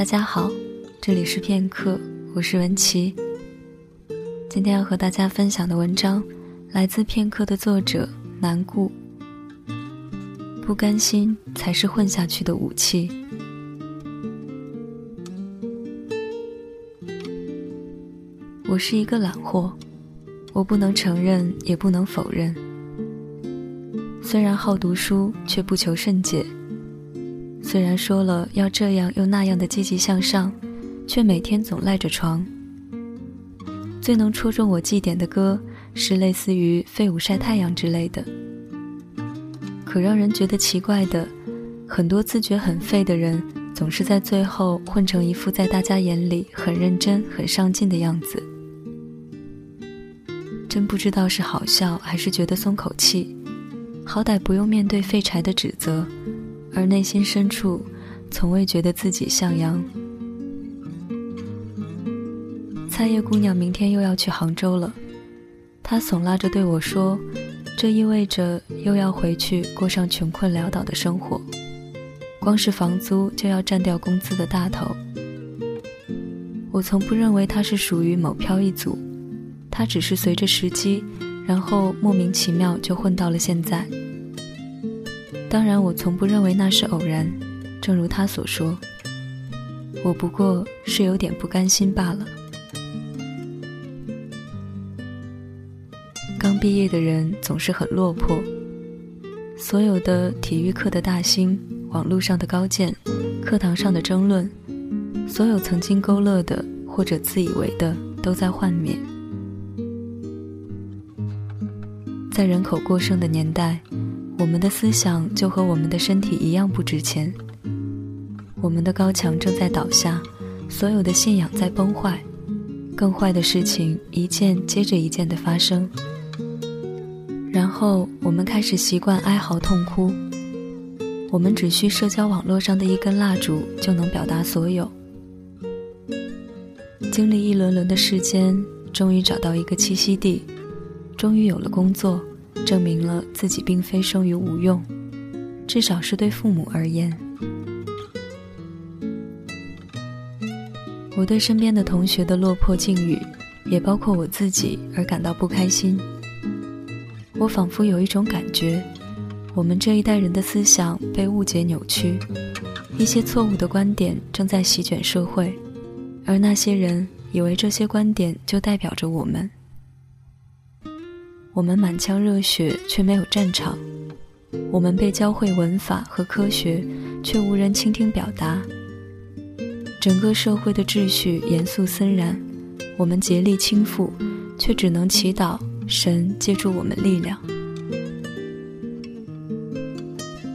大家好，这里是片刻，我是文琪。今天要和大家分享的文章来自片刻的作者南顾。不甘心才是混下去的武器。我是一个懒货，我不能承认，也不能否认。虽然好读书，却不求甚解；虽然说了要这样又那样的积极向上，却每天总赖着床。最能戳中我绩点的歌，是类似于“废物晒太阳”之类的。可让人觉得奇怪的，很多自觉很废的人，总是在最后混成一副在大家眼里很认真、很上进的样子。真不知道是好笑还是觉得松口气，好歹不用面对废柴的指责，而内心深处，从未觉得自己像样。菜叶姑娘明天又要去杭州了，她耸拉着对我说。这意味着又要回去过上穷困潦倒的生活，光是房租就要占掉工资的大头。我从不认为他是属于某飘一族，他只是随着时机，然后莫名其妙就混到了现在。当然，我从不认为那是偶然，正如他所说，我不过是有点不甘心罢了。刚毕业的人总是很落魄，所有的体育课的大兴，网络上的高见，课堂上的争论，所有曾经勾勒的或者自以为的，都在幻灭。在人口过剩的年代，我们的思想就和我们的身体一样不值钱。我们的高墙正在倒下，所有的信仰在崩坏，更坏的事情一件接着一件的发生。然后我们开始习惯哀嚎痛哭。我们只需社交网络上的一根蜡烛就能表达所有。经历一轮轮的世间，终于找到一个栖息地，终于有了工作，证明了自己并非生于无用，至少是对父母而言。我对身边的同学的落魄境遇，也包括我自己而感到不开心。我仿佛有一种感觉，我们这一代人的思想被误解扭曲，一些错误的观点正在席卷社会，而那些人以为这些观点就代表着我们。我们满腔热血却没有战场，我们被教会文法和科学，却无人倾听表达。整个社会的秩序严肃森然，我们竭力倾覆，却只能祈祷。神借助我们力量。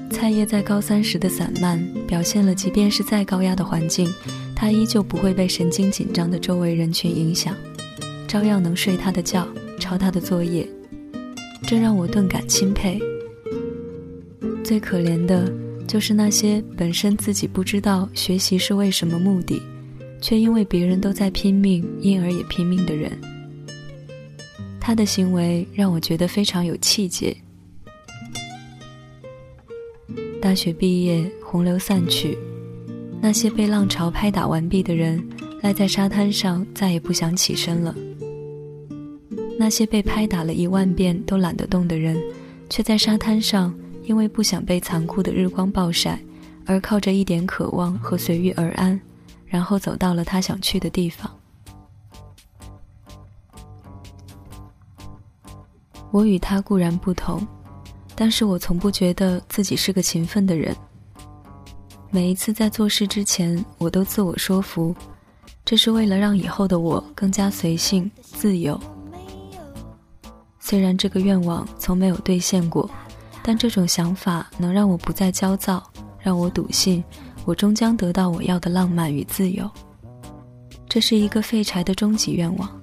菜叶在高三时的散漫，表现了即便是再高压的环境，他依旧不会被神经紧张的周围人群影响，照样能睡他的觉，抄他的作业，这让我顿感钦佩。最可怜的，就是那些本身自己不知道学习是为什么目的，却因为别人都在拼命，因而也拼命的人。他的行为让我觉得非常有气节。大学毕业，洪流散去，那些被浪潮拍打完毕的人，赖在沙滩上再也不想起身了。那些被拍打了一万遍都懒得动的人，却在沙滩上，因为不想被残酷的日光暴晒，而靠着一点渴望和随遇而安，然后走到了他想去的地方。我与他固然不同，但是我从不觉得自己是个勤奋的人。每一次在做事之前，我都自我说服，这是为了让以后的我更加随性自由。虽然这个愿望从没有兑现过，但这种想法能让我不再焦躁，让我笃信我终将得到我要的浪漫与自由。这是一个废柴的终极愿望。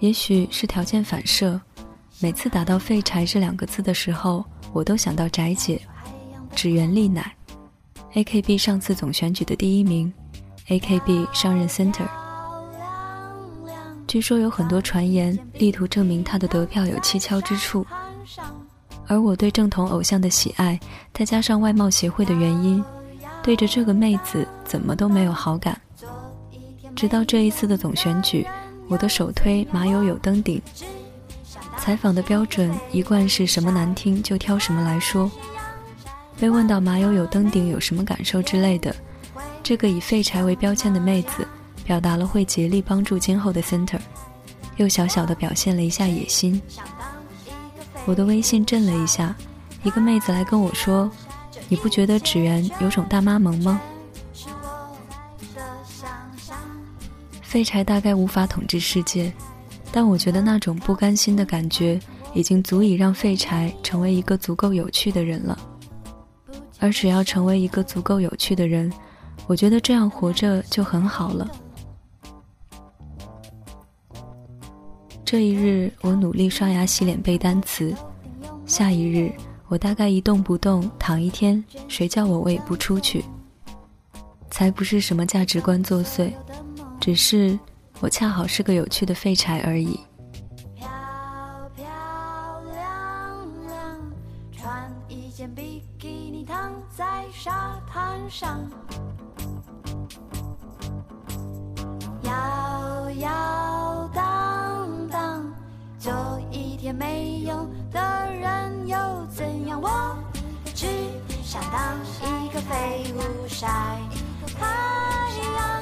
也许是条件反射，每次打到“废柴”这两个字的时候，我都想到翟姐、指原丽乃、AKB 上次总选举的第一名、AKB 上任 center。据说有很多传言力图证明他的得票有蹊跷之处，而我对正统偶像的喜爱，再加上外貌协会的原因，对着这个妹子怎么都没有好感。直到这一次的总选举，我的首推马友友登顶。采访的标准一贯是什么难听就挑什么来说。被问到马友友登顶有什么感受之类的，这个以废柴为标签的妹子表达了会竭力帮助今后的 center，又小小的表现了一下野心。我的微信震了一下，一个妹子来跟我说：“你不觉得纸源有种大妈萌吗？”废柴大概无法统治世界，但我觉得那种不甘心的感觉，已经足以让废柴成为一个足够有趣的人了。而只要成为一个足够有趣的人，我觉得这样活着就很好了。这一日，我努力刷牙、洗脸、背单词；下一日，我大概一动不动躺一天，谁叫我胃不出去。才不是什么价值观作祟。只是我恰好是个有趣的废柴而已。没有的人又怎样？我只想当一个废物晒太阳。